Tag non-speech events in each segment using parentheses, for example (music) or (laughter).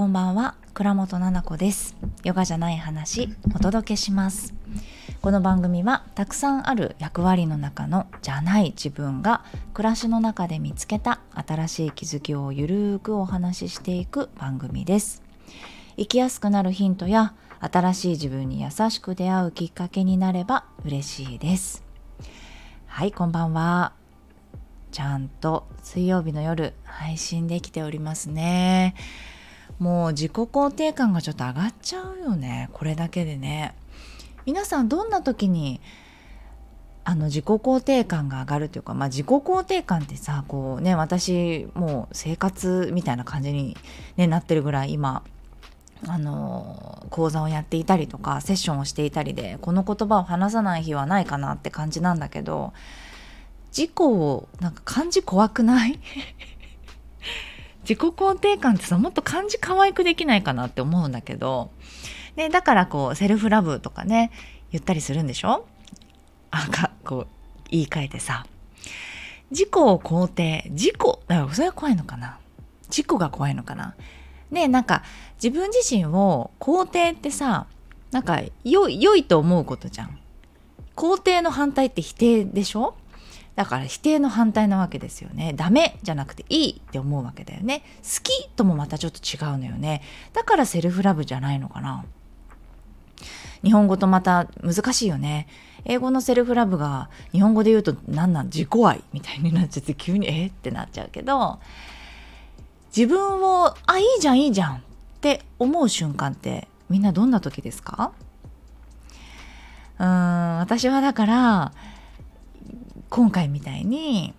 こんばんは。倉本々子です。ヨガじゃない話お届けします。この番組はたくさんある役割の中のじゃない自分が暮らしの中で見つけた新しい気づきをゆるーくお話ししていく番組です。生きやすくなるヒントや新しい自分に優しく出会うきっかけになれば嬉しいです。はいこんばんは。ちゃんと水曜日の夜配信できておりますね。もう自己肯定感がちょっと上がっちゃうよね。これだけでね。皆さんどんな時にあの自己肯定感が上がるというか、まあ、自己肯定感ってさこうね私もう生活みたいな感じに、ね、なってるぐらい今あの講座をやっていたりとかセッションをしていたりでこの言葉を話さない日はないかなって感じなんだけど自己をなんか漢字怖くない？自己肯定感ってさもっと漢字可愛くできないかなって思うんだけど、ね、だからこうセルフラブとかね言ったりするんでしょ？あかこう言い換えてさ。自己を肯定自己だからそれは怖いのかな？自己が怖いのかな？ねなんか自分自身を肯定ってさなんか良いと思うことじゃん。肯定の反対って否定でしょ？だから否定の反対なわけですよね。ダメじゃなくていいって思うわけだよね。好きともまたちょっと違うのよね。だからセルフラブじゃないのかな。日本語とまた難しいよね。英語のセルフラブが日本語で言うと何なん？自己愛みたいになっちゃって急にえ？ってなっちゃうけど自分をあいいじゃんいいじゃんって思う瞬間ってみんなどんな時ですか？うーん私はだから今回みたいに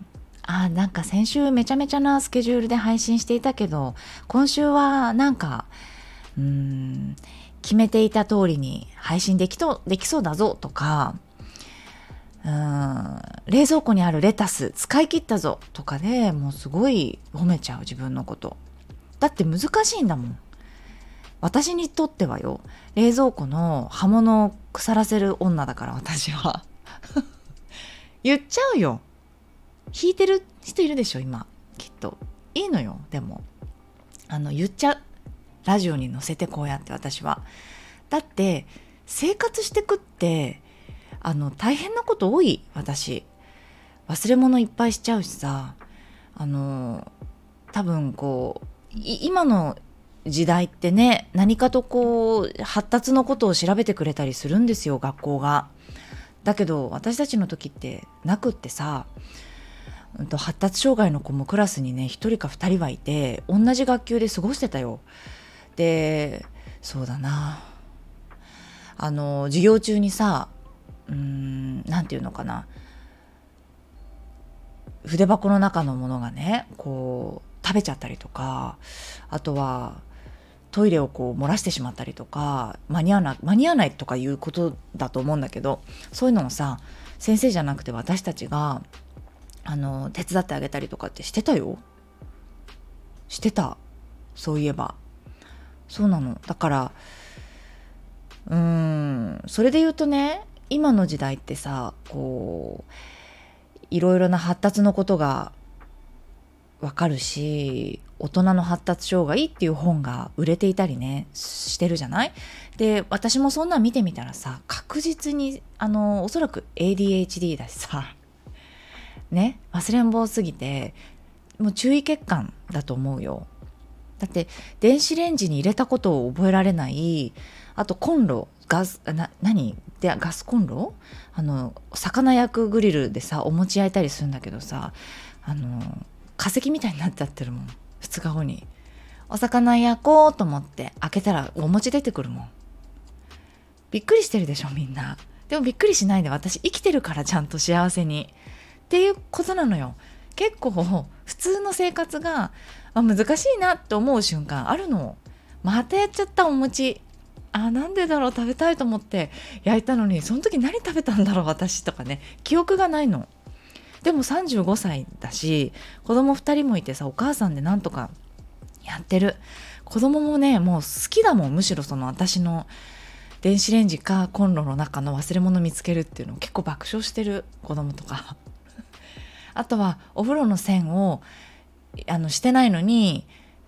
あなんか先週めちゃめちゃなスケジュールで配信していたけど今週はなんかうん決めていた通りに配信できとできそうだぞとかうん冷蔵庫にあるレタス使い切ったぞとかでもうすごい褒めちゃう自分のこと。だって難しいんだもん。私にとってはよ冷蔵庫の刃物を腐らせる女だから私は。言っちゃうよ。弾いてる人いるでしょ今。きっと。いいのよでも。あの言っちゃう。ラジオに載せてこうやって私は。だって生活してくってあの大変なこと多い。私。忘れ物いっぱいしちゃうしさ。あの多分こう今の時代ってね何かとこう発達のことを調べてくれたりするんですよ学校が。だけど私たちの時ってなくってさ、うん、と発達障害の子もクラスにね1人か2人はいて同じ学級で過ごしてたよ。でそうだなあの授業中にさうん何て言うのかな筆箱の中のものがねこう食べちゃったりとかあとはトイレをこう漏らしてしまったりとか間に合わない間に合わないとかいうことだと思うんだけどそういうのをさ先生じゃなくて私たちがあの手伝ってあげたりとかってしてたよ。してた。そういえば。そうなの。だからうーんそれで言うとね今の時代ってさこういろいろな発達のことがわかるし大人の発達障害っていう本が売れていたりねしてるじゃない？で私もそんなん見てみたらさ確実にあのおそらく ADHD だしさね忘れん坊すぎてもう注意欠陥だと思うよ。だって電子レンジに入れたことを覚えられないあとコンロガスな何？でガスコンロ？あの魚焼くグリルでさお餅焼いたりするんだけどさあの化石みたいになっちゃってるもん。2日後にお魚焼こうと思って開けたらお餅出てくるもん。びっくりしてるでしょみんな。でもびっくりしないで私生きてるからちゃんと幸せに。っていうことなのよ。結構普通の生活があ難しいなって思う瞬間あるの。またやっちゃったお餅。あなんでだろう食べたいと思って焼いたのにその時何食べたんだろう私とかね。記憶がないの。でも35歳だし子供2人もいてさお母さんでなんとかやってる。子供もねもう好きだもんむしろその私の電子レンジかコンロの中の忘れ物見つけるっていうのを結構爆笑してる子供とか。(laughs) あとはお風呂の線をあのしてないのに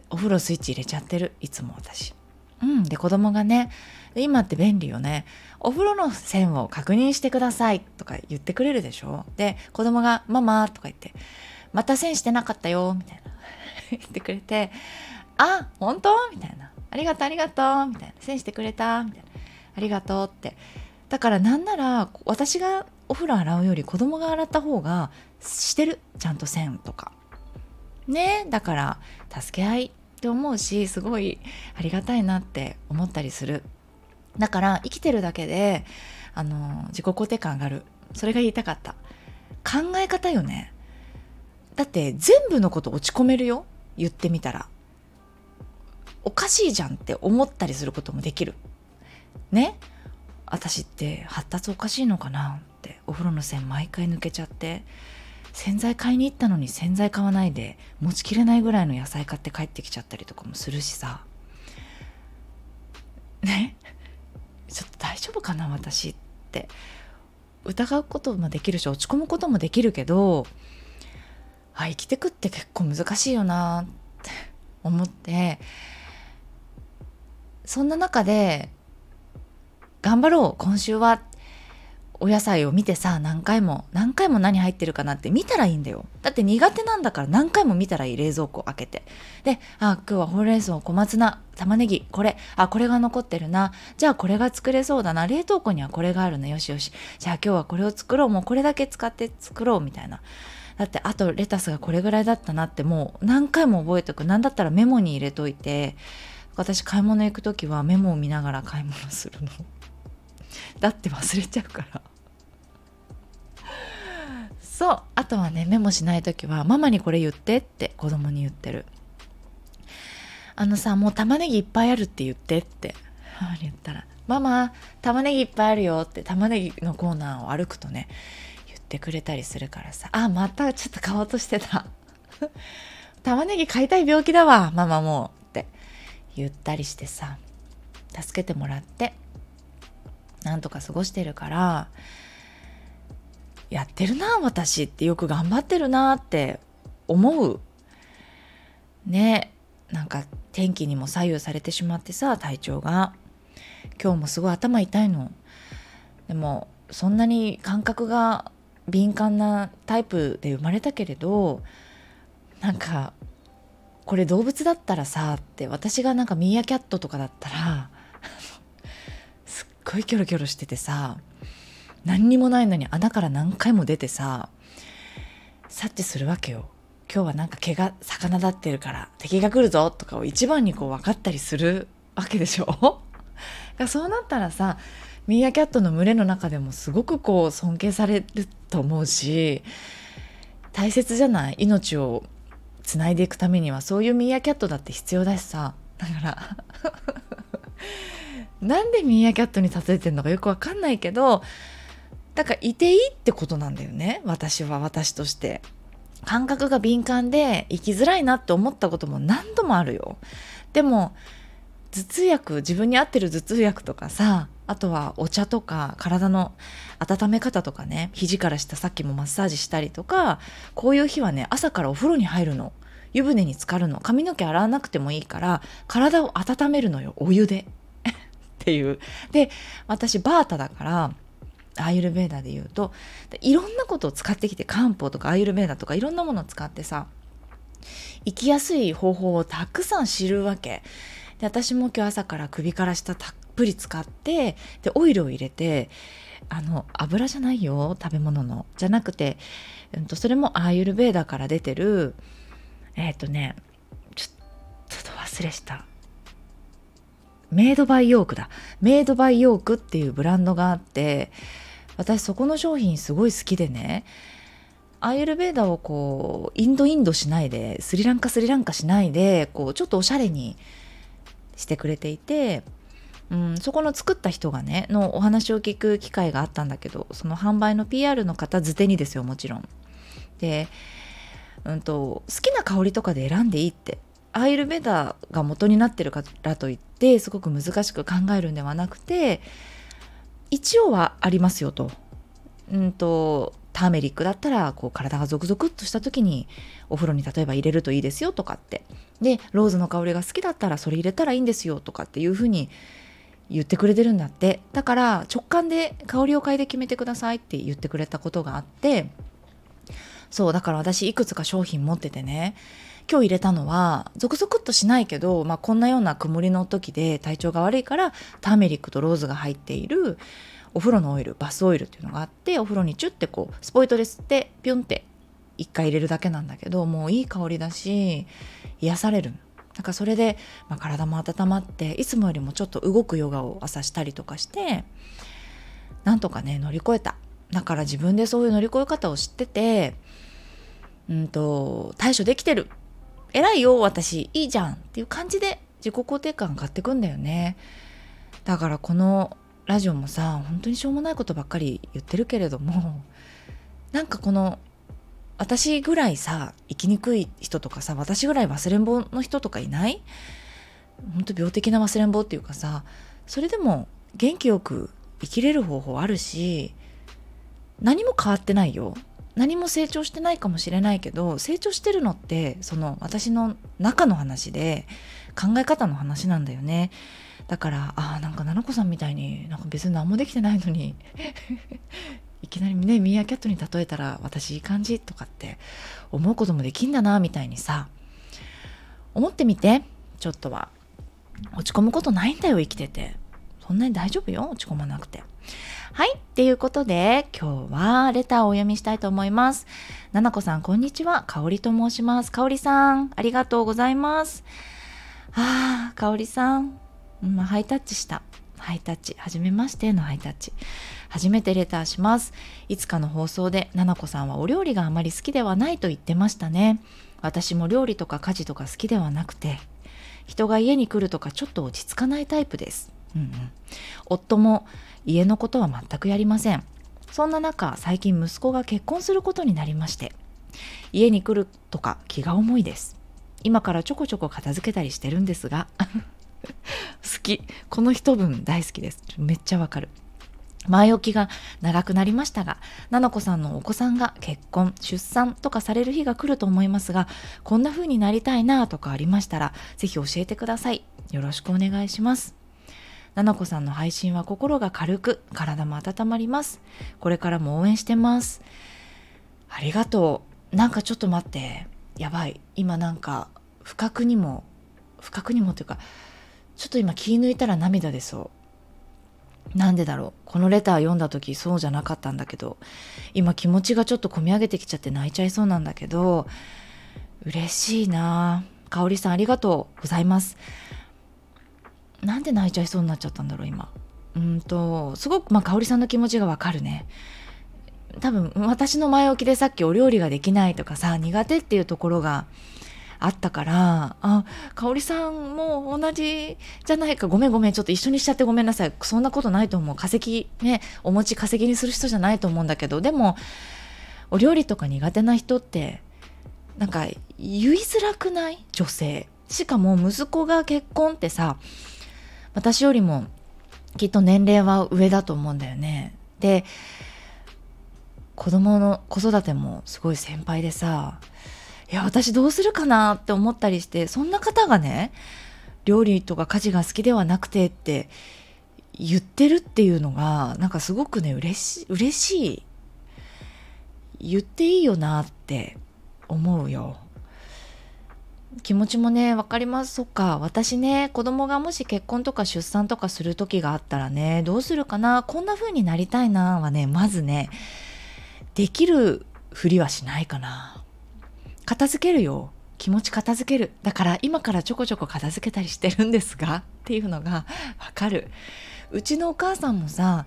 お風呂スイッチ入れちゃってる。いつも私。うん、で子供がね今って便利よね。お風呂の線を確認してくださいとか言ってくれるでしょ？で子供が「ママ」とか言って「また線してなかったよ」みたいな。(laughs) 言ってくれて「あ本当?」みたいな「ありがとうありがとう」みたいな「線してくれた」みたいな「ありがとう」って。だからなんなら私がお風呂洗うより子供が洗った方がしてる？ちゃんと線とか。ね？だから助け合いって思うしすごいありがたいなって思ったりする。だから生きてるだけであの自己肯定感上がる。それが言いたかった。考え方よね。だって全部のこと落ち込めるよ。言ってみたら。おかしいじゃんって思ったりすることもできる。ね。私って発達おかしいのかな。ってお風呂の線毎回抜けちゃって。洗剤買いに行ったのに洗剤買わないで持ちきれないぐらいの野菜買って帰ってきちゃったりとかもするしさ。ね。丈夫かな私って。疑うこともできるし落ち込むこともできるけどあ生きてくって結構難しいよなって思って。そんな中で頑張ろう今週は。っお野菜を見てさ何回も何回も何入ってるかなって見たらいいんだよ。だって苦手なんだから何回も見たらいい冷蔵庫開けて。であ今日はほうれん草小松菜玉ねぎこれ。あこれが残ってるな。じゃあこれが作れそうだな。冷凍庫にはこれがあるねよしよし。じゃあ今日はこれを作ろう。もうこれだけ使って作ろうみたいな。だってあとレタスがこれぐらいだったなってもう何回も覚えておく。何だったらメモに入れといて。私買い物行く時はメモを見ながら買い物するの。だって忘れちゃうから。そう。あとはねメモしない時はママにこれ言ってって子供に言ってる。あのさもう玉ねぎいっぱいあるって言ってって。母に言ったらママ玉ねぎいっぱいあるよって玉ねぎのコーナーを歩くとね言ってくれたりするからさ。あまたちょっと買おうとしてた。(laughs) 玉ねぎ買いたい病気だわママもうって言ったりしてさ助けてもらってなんとか過ごしてるからやってるな私ってよく頑張ってるなって思う。ねなんか天気にも左右されてしまってさ体調が。今日もすごい頭痛いの。でもそんなに感覚が敏感なタイプで生まれたけれどなんかこれ動物だったらさって私がなんかミーアキャットとかだったら (laughs) すっごいキョロキョロしててさ何にもないのに穴から何回も出てさ察知するわけよ。今日はなんか毛が魚立ってるから敵が来るぞとかを一番にこう分かったりするわけでしょ。(laughs) そうなったらさミーアキャットの群れの中でもすごくこう尊敬されると思うし大切じゃない？命をつないでいくためには。そういうミーアキャットだって必要だしさ。だから (laughs) なんでミーアキャットに例えてんのかよくわかんないけどだからいていいってことなんだよね私は私として。感覚が敏感で生きづらいなって思ったことも何度もあるよ。でも頭痛薬自分に合ってる頭痛薬とかさあとはお茶とか体の温め方とかね肘から下さっきもマッサージしたりとかこういう日はね朝からお風呂に入るの。湯船に浸かるの。髪の毛洗わなくてもいいから体を温めるのよ。お湯で。(laughs) っていう。で、私バータだから、アーユルベーダで言うと、いろんなことを使ってきて、漢方とかアーユルベーダとかいろんなものを使ってさ、生きやすい方法をたくさん知るわけ。で、私も今日朝から首から下たっぷり使って、で、オイルを入れて、あの、油じゃないよ、食べ物の。じゃなくて、うんと、それもアーユルベーダから出てる、えっ、ー、とね、ちょっと忘れした。メイドバイヨークだメイドバイヨークっていうブランドがあって私そこの商品すごい好きでねアイルベーダをこうインドインドしないでスリランカスリランカしないでこうちょっとおしゃれにしてくれていて、うん、そこの作った人がねのお話を聞く機会があったんだけどその販売の PR の方図手にですよもちろん。で、うんと、好きな香りとかで選んでいいってアイルベーダが元になってるからといってすごく難しく考えるんではなくて一応はありますよと。うんとターメリックだったらこう体がゾクゾクっとした時にお風呂に例えば入れるといいですよとかって。でローズの香りが好きだったらそれ入れたらいいんですよとかっていうふうに言ってくれてるんだって。だから直感で香りを嗅いで決めてくださいって言ってくれたことがあって。そうだから私いくつか商品持っててね。今日入れたのはゾクゾクっとしないけど、まあ、こんなような曇りの時で体調が悪いからターメリックとローズが入っているお風呂のオイルバスオイルっていうのがあってお風呂にチュッてこうスポイトで吸ってピュンって1回入れるだけなんだけどもういい香りだし癒されるなんかそれで、まあ、体も温まっていつもよりもちょっと動くヨガを朝したりとかしてなんとかね乗り越えた。だから自分でそういう乗り越え方を知っててうんと対処できてる。偉いよ私。いいじゃんっていう感じで自己肯定感買ってくんだよね。だからこのラジオもさ本当にしょうもないことばっかり言ってるけれどもなんかこの私ぐらいさ生きにくい人とかさ私ぐらい忘れん坊の人とかいない？本当病的な忘れん坊っていうかさそれでも元気よく生きれる方法あるし何も変わってないよ。何も成長してないかもしれないけど成長してるのってその私の中の話で考え方の話なんだよね。だからああなんか奈々子さんみたいになんか別に何もできてないのに (laughs) いきなりねミーアキャットに例えたら私いい感じとかって思うこともできんだなみたいにさ思ってみてちょっとは。落ち込むことないんだよ生きてて。そんなに大丈夫よ落ち込まなくてはい。っていうことで、今日はレターをお読みしたいと思います。ななこさん、こんにちは。かおりと申します。かおりさん、ありがとうございます。ああ、かおりさん、うん、ハイタッチした。ハイタッチ。はじめましてのハイタッチ。初めてレターします。いつかの放送で、ななこさんはお料理があまり好きではないと言ってましたね。私も料理とか家事とか好きではなくて、人が家に来るとかちょっと落ち着かないタイプです。うんうん、夫も家のことは全くやりません。そんな中最近息子が結婚することになりまして。家に来るとか気が重いです。今からちょこちょこ片付けたりしてるんですが (laughs) 好き。この一文大好きです。めっちゃわかる。前置きが長くなりましたが、ななこさんのお子さんが結婚、出産とかされる日が来ると思いますが、こんな風になりたいなとかありましたら、ぜひ教えてください。よろしくお願いします。ななこさんの配信は心が軽く、体も温まります。これからも応援してます。ありがとう。なんかちょっと待って。やばい。今なんか、不覚にも、不覚にもというか、ちょっと今気抜いたら涙出そう。なんでだろう。このレター読んだ時そうじゃなかったんだけど、今気持ちがちょっと込み上げてきちゃって泣いちゃいそうなんだけど、嬉しいなかおりさんありがとうございます。なんで泣いちゃいそうになっちゃったんだろう今。うんとすごくまあ香織さんの気持ちがわかるね。多分私の前置きでさっきお料理ができないとかさ苦手っていうところがあったからあ香織さんも同じじゃないかごめんごめんちょっと一緒にしちゃってごめんなさい。そんなことないと思う。化石ねお餅化石にする人じゃないと思うんだけど。でもお料理とか苦手な人ってなんか言いづらくない？女性。しかも息子が結婚ってさ私よりもきっと年齢は上だと思うんだよね。で子供の子育てもすごい先輩でさいや私どうするかなって思ったりしてそんな方がね料理とか家事が好きではなくてって言ってるっていうのがなんかすごくね嬉し嬉しい言っていいよなって思うよ気持ちもね分かります。そっか。私ね子供がもし結婚とか出産とかする時があったらねどうするかな？こんな風になりたいな？はねまずねできるふりはしないかな。片付けるよ。気持ち片付ける。だから今からちょこちょこ片付けたりしてるんですがっていうのがわかる。うちのお母さんもさ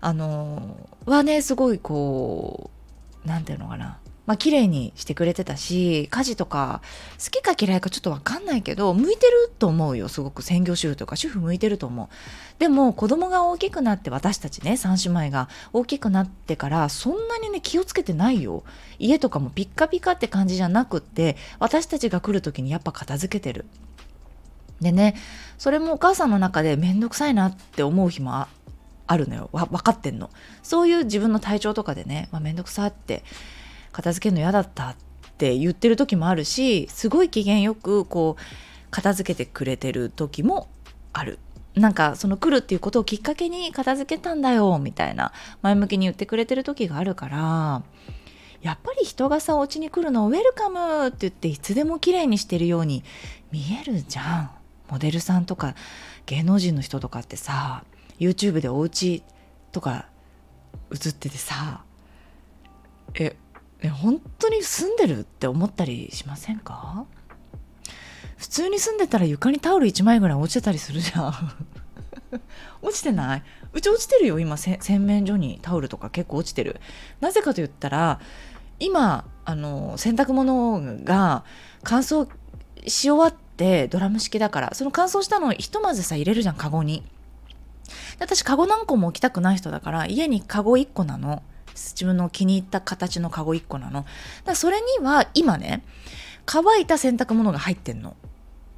あのはねすごいこう何て言うのかな？まあ綺麗にしてくれてたし家事とか好きか嫌いかちょっと分かんないけど向いてると思うよ。すごく。専業主婦とか主婦向いてると思う。でも子供が大きくなって私たちね3姉妹が大きくなってからそんなにね気をつけてないよ。家とかもピッカピカって感じじゃなくって私たちが来る時にやっぱ片付けてる。でねそれもお母さんの中で面倒くさいなって思う日もあるのよ。わ分かってんの。そういう自分の体調とかでね、まあ、めんどくさって片付けるの嫌だったって言ってる時もあるしすごい機嫌よくこう片付けてくれてる時もある。なんかその来るっていうことをきっかけに片付けたんだよみたいな前向きに言ってくれてる時があるからやっぱり人がさお家に来るのをウェルカムって言っていつでも綺麗にしてるように見えるじゃん。モデルさんとか芸能人の人とかってさ YouTube でお家とか映っててさええ本当に住んでるって思ったりしませんか？普通に住んでたら床にタオル1枚ぐらい落ちてたりするじゃん。(laughs) 落ちてない？うち落ちてるよ今洗面所にタオルとか結構落ちてる。なぜかと言ったら今あの洗濯物が乾燥し終わってドラム式だからその乾燥したのをひとまずさ入れるじゃんカゴに。私カゴ何個も置きたくない人だから家にカゴ1個なの。自分の気に入った形のカゴ1個なの。だそれには今ね乾いた洗濯物が入ってんの。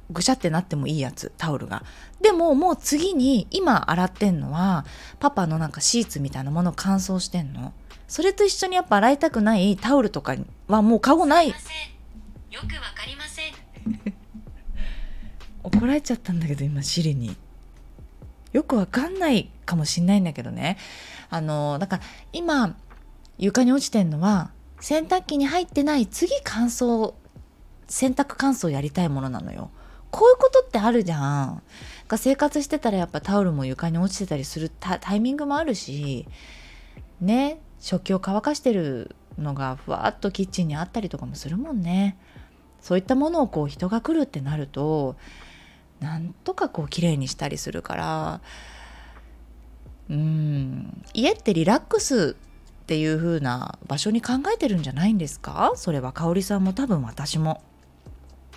ぐしゃってなってもいいやつタオルが。でももう次に今洗ってんのはパパのなんかシーツみたいなものを乾燥してんの。それと一緒にやっぱ洗いたくないタオルとかはもうカゴない。よくわかりません。怒られちゃったんだけど今シリに。よくわかんないかもしんないんだけどね。あのだから今床に落ちてんのは洗濯機に入ってない次乾燥洗濯乾燥やりたいものなのよ。こういうことってあるじゃん。生活してたらやっぱタオルも床に落ちてたりするタイミングもあるしね食器を乾かしてるのがふわっとキッチンにあったりとかもするもんね。そういったものをこう人が来るってなるとなんとかこう綺麗にしたりするからうん家ってリラックスっていう風な場所に考えてるんじゃないんですか？それは香織さんも多分私も。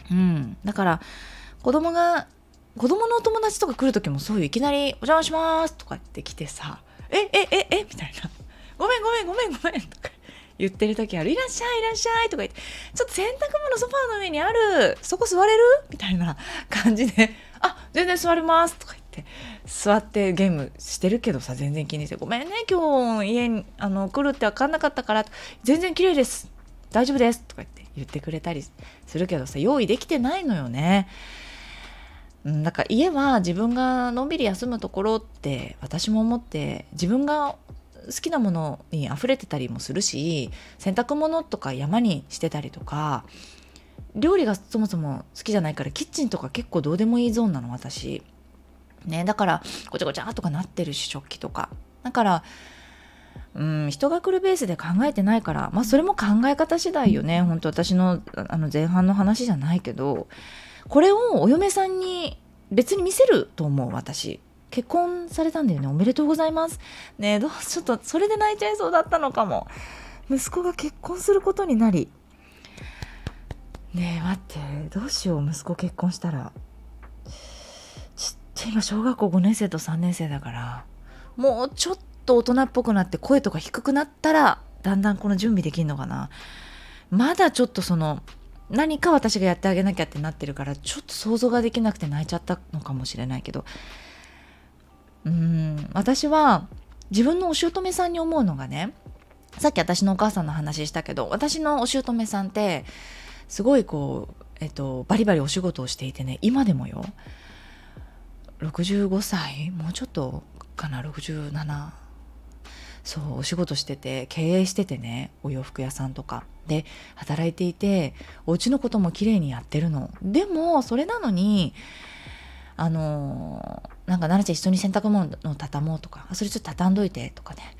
うん、だから子供が子供のお友達とか来る時もそういういきなり「お邪魔します」とかって来てさ「ええええ？みたいな「ごめんごめんごめんごめん」とか言ってる時ある「いらっしゃいいらっしゃい」とか言って「ちょっと洗濯物ソファーの上にある。そこ座れる?」みたいな感じで「あ全然座れます」とかって。座ってゲームしてるけどさ全然気にして「ごめんね今日家にあの来るって分かんなかったから。全然綺麗です。大丈夫です」とか言って言ってくれたりするけどさ用意できてないのよね。だから家は自分がのんびり休むところって私も思って自分が好きなものに溢れてたりもするし洗濯物とか山にしてたりとか料理がそもそも好きじゃないからキッチンとか結構どうでもいいゾーンなの私。ね。だからごちゃごちゃとかなってるし食器とか。だからうん人が来るベースで考えてないからまあそれも考え方次第よね。本当私のあの前半の話じゃないけどこれをお嫁さんに別に見せると思う私。結婚されたんだよね。おめでとうございます。ねどうちょっとそれで泣いちゃいそうだったのかも。息子が結婚することになり。ねえ待ってどうしよう息子結婚したら。ちっちゃい今小学校5年生と3年生だからもうちょっと大人っぽくなって声とか低くなったらだんだんこの準備できるのかな。まだちょっとその何か私がやってあげなきゃってなってるからちょっと想像ができなくて泣いちゃったのかもしれないけど。うん私は自分のお姑さんに思うのがねさっき私のお母さんの話したけど私のお姑さんってすごいこう、えっと、バリバリお仕事をしていてね今でもよ。65歳もうちょっとかな？67そうお仕事してて経営しててねお洋服屋さんとか。で働いていてお家のことも綺麗にやってるの。でもそれなのにあのなんか奈々ちゃん一緒に洗濯物を畳もうとかそれちょっと畳んどいてとかね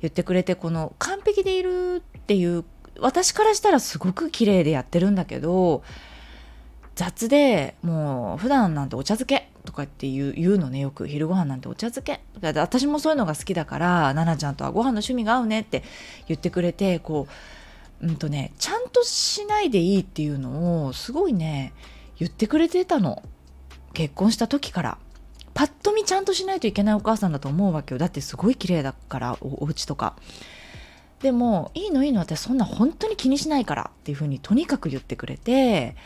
言ってくれてこの完璧でいるっていう私からしたらすごく綺麗でやってるんだけど雑でもう普段なんてお茶漬けとかって言う言うのねよく。昼ご飯なんてお茶漬け。とか私もそういうのが好きだから奈々ちゃんとはご飯の趣味が合うねって言ってくれてこううんとねちゃんとしないでいいっていうのをすごいね言ってくれてたの。結婚した時から。パッと見ちゃんとしないといけないお母さんだと思うわけよ。だってすごい綺麗だからおお家とか。でもいいのいいの。私そんな本当に気にしないからっていうふうにとにかく言ってくれて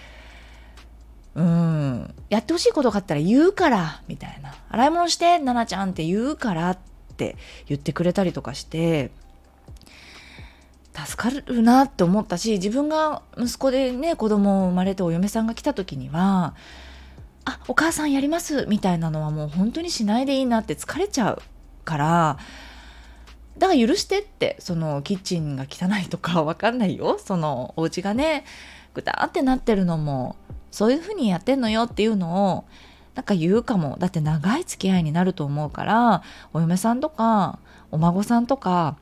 うん。やってほしいことがあったら言うからみたいな。洗い物して奈々ちゃんって言うからって言ってくれたりとかして助かるなって思ったし自分が息子でね子供生まれてお嫁さんが来た時には「あお母さんやります」みたいなのはもう本当にしないでいいなって疲れちゃうからだから許してってそのキッチンが汚いとかわかんないよ。そのお家がねぐたってなってるのもそういう風にやってんのよっていうのをなんか言うかも。だって長い付き合いになると思うからお嫁さんとかお孫さんとか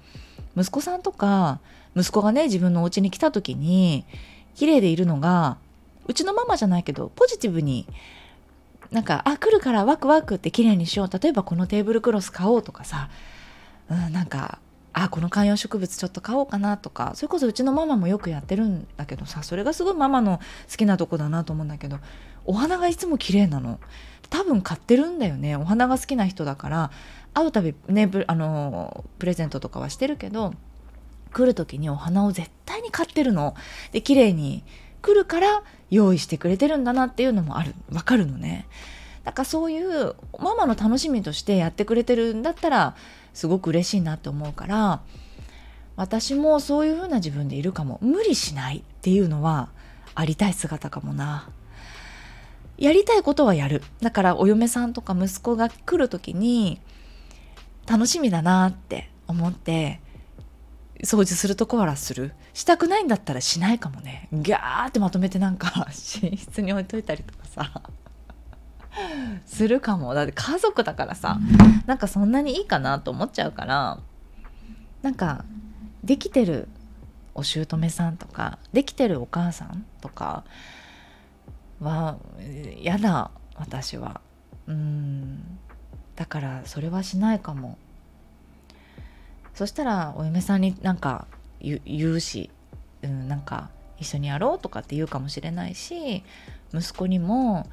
息子さんとか息子がね自分のお家に来た時に綺麗でいるのがうちのママじゃないけどポジティブになんかあ来るからワクワクって綺麗にしよう。例えばこのテーブルクロス買おうとかさ、うん、なんかあこの観葉植物ちょっと買おうかなとかそれこそうちのママもよくやってるんだけどさそれがすごいママの好きなとこだなと思うんだけどお花がいつも綺麗なの。多分買ってるんだよね。お花が好きな人だから会うたびねあのプレゼントとかはしてるけど来る時にお花を絶対に買ってるの。で綺麗に来るから用意してくれてるんだなっていうのもあるわかるのね。だからそういうママの楽しみとしてやってくれてるんだったらすごく嬉しいなって思うから私もそういう風な自分でいるかも。無理しないっていうのはありたい姿かもな。やりたいことはやる。だからお嫁さんとか息子が来る時に楽しみだなって思って掃除するとこはする。したくないんだったらしないかもね。ギャーってまとめてなんか (laughs) 寝室に置いといたりとかさ。するかも。だって家族だからさなんかそんなにいいかなと思っちゃうからなんかできてるお姑さんとかできてるお母さんとかは嫌だ私は。うん。だからそれはしないかも。そしたらお嫁さんになんか言うし、うん、なんか一緒にやろうとかって言うかもしれないし息子にも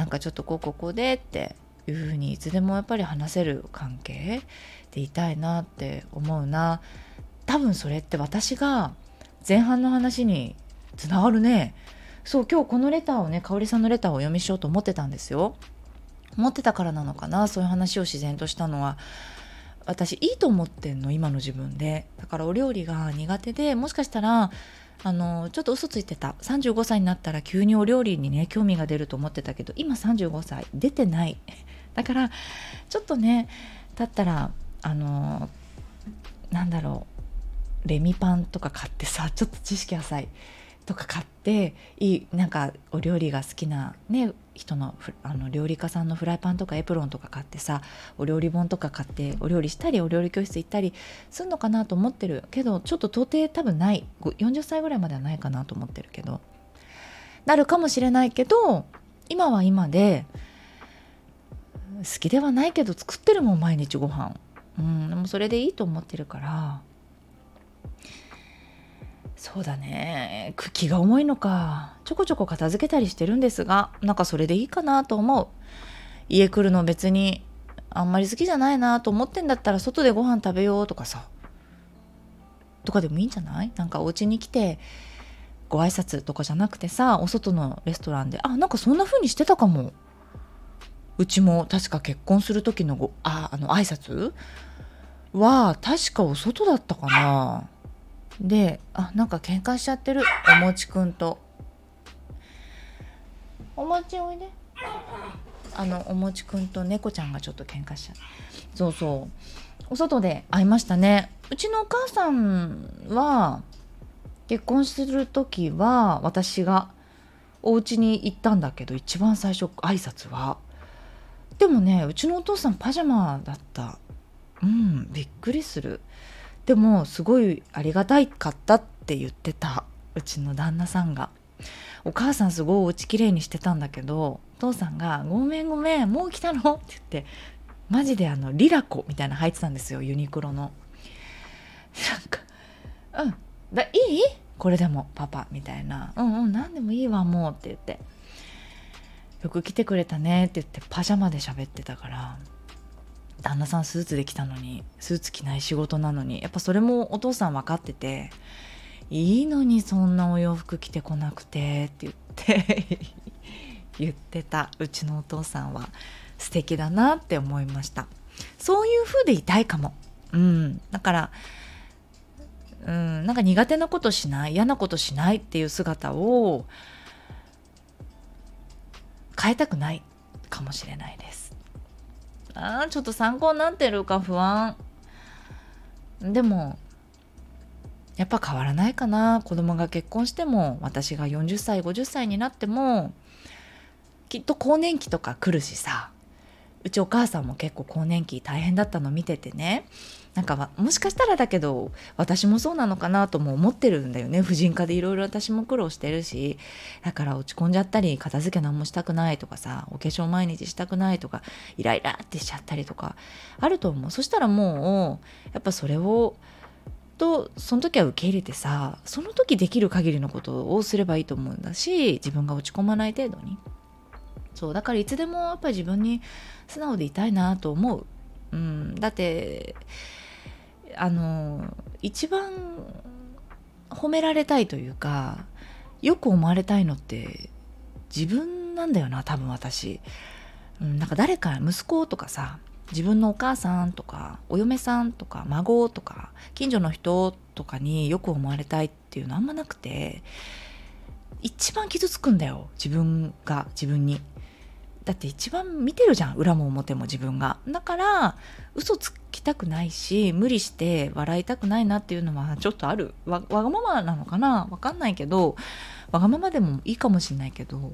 なんかちょっとこうここでっていうふうにいつでもやっぱり話せる関係でいたいなって思うな。多分それって私が前半の話につながるね。そう今日このレターをね香織さんのレターをお読みしようと思ってたんですよ。思ってたからなのかな？そういう話を自然としたのは。私いいと思ってんの今の自分で。だからお料理が苦手でもしかしたらあのちょっと嘘ついてた。35歳になったら急にお料理にね興味が出ると思ってたけど今35歳出てない。(laughs) だからちょっとねだったらあのなんだろうレミパンとか買ってさちょっと知識浅い。とか買っていいなんかお料理が好きなね人のあの料理家さんのフライパンとかエプロンとか買ってさお料理本とか買ってお料理したりお料理教室行ったりすんのかなと思ってるけどちょっと到底多分ない。40歳ぐらいまではないかなと思ってるけど。なるかもしれないけど今は今で好きではないけど作ってるもん毎日ご飯。うんでもそれでいいと思ってるから。そうだね。気が重いのか。ちょこちょこ片付けたりしてるんですがなんかそれでいいかなと思う。家来るの別にあんまり好きじゃないなと思ってんだったら外でご飯食べようとかさ。とかでもいいんじゃない？なんかお家に来てご挨拶とかじゃなくてさお外のレストランであなんかそんな風にしてたかも。うちも確か結婚する時のごああの挨拶は確かお外だったかな。であなんか喧嘩しちゃってるおもちくんと。おもちおいで。あのおもちくんと猫ちゃんがちょっと喧嘩しちゃってそうそう。お外で会いましたね。うちのお母さんは結婚する時は私がお家に行ったんだけど一番最初挨拶は。でもねうちのお父さんパジャマだった。うんびっくりする。でもすごいありがたいかったって言ってたうちの旦那さんが。お母さんすごいお家きれいにしてたんだけどお父さんが「ごめんごめんもう来たの?」って言ってマジであのリラコみたいな入ってたんですよユニクロの。なんか「うんだいい？これでもパパ」みたいな「うんうん何でもいいわもう」って言って「よく来てくれたね」って言ってパジャマで喋ってたから。旦那さんスーツで来たのにスーツ着ない仕事なのにやっぱそれもお父さん分かってていいのにそんなお洋服着てこなくてって言って (laughs) 言ってたうちのお父さんは素敵だなって思いましたそういう風でいたいかも。うん、だからうん、なんか苦手なことしない嫌なことしないっていう姿を変えたくないかもしれないです。あちょっと参考になってるか不安。でもやっぱ変わらないかな子供が結婚しても私が40歳50歳になってもきっと更年期とか来るしさうちお母さんも結構更年期大変だったの見ててね。なんかもしかしたらだけど私もそうなのかなとも思ってるんだよね。婦人科でいろいろ私も苦労してるし。だから落ち込んじゃったり片付け何もしたくないとかさお化粧毎日したくないとかイライラってしちゃったりとかあると思う。そしたらもうやっぱそれをとその時は受け入れてさその時できる限りのことをすればいいと思うんだし自分が落ち込まない程度に。そうだからいつでもやっぱり自分に素直でいたいなと思う、うん、だってあの一番褒められたいというかよく思われたいのって自分なんだよな多分私、うん、なんか誰か息子とかさ自分のお母さんとかお嫁さんとか孫とか近所の人とかによく思われたいっていうのあんまなくて一番傷つくんだよ自分が自分に。だって一番見てるじゃん裏も表も自分が。だから嘘つきたくないし無理して笑いたくないなっていうのはちょっとある。わがままなのかな？わかんないけどわがままでもいいかもしんないけど。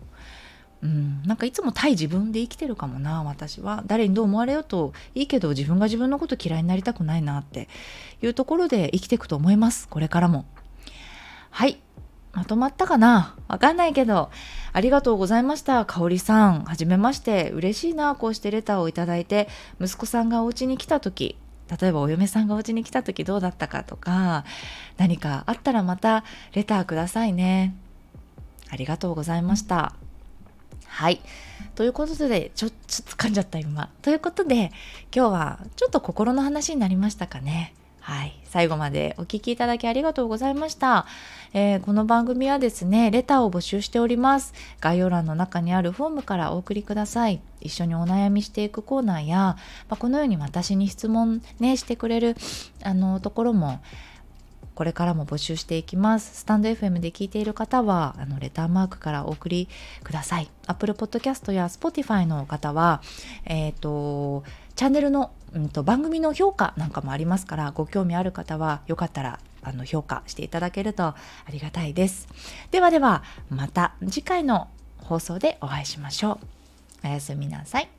うん、なんかいつも対自分で生きてるかもな私は。誰にどう思われようといいけど自分が自分のこと嫌いになりたくないなって。いうところで生きていくと思いますこれからも。はい。まとまったかな？わかんないけど、ありがとうございました。かおりさん。はじめまして。嬉しいな。こうしてレターをいただいて、息子さんがお家に来た時、例えばお嫁さんがお家に来た時どうだったかとか、何かあったらまたレターくださいね。ありがとうございました。はい。ということで、ちょ、ちょっと噛んじゃった今。ということで、今日はちょっと心の話になりましたかね。はい。最後までお聴きいただきありがとうございました。えー、この番組はですね、レターを募集しております。概要欄の中にあるフォームからお送りください。一緒にお悩みしていくコーナーや、まあ、このように私に質問ね、してくれる、あの、ところも、これからも募集していきます。スタンド FM で聞いている方は、あの、レターマークからお送りください。Apple Podcast や Spotify の方は、えっ、ー、と、チャンネルのうんと、番組の評価なんかもありますからご興味ある方はよかったらあの評価していただけるとありがたいです。ではではまた次回の放送でお会いしましょう。おやすみなさい。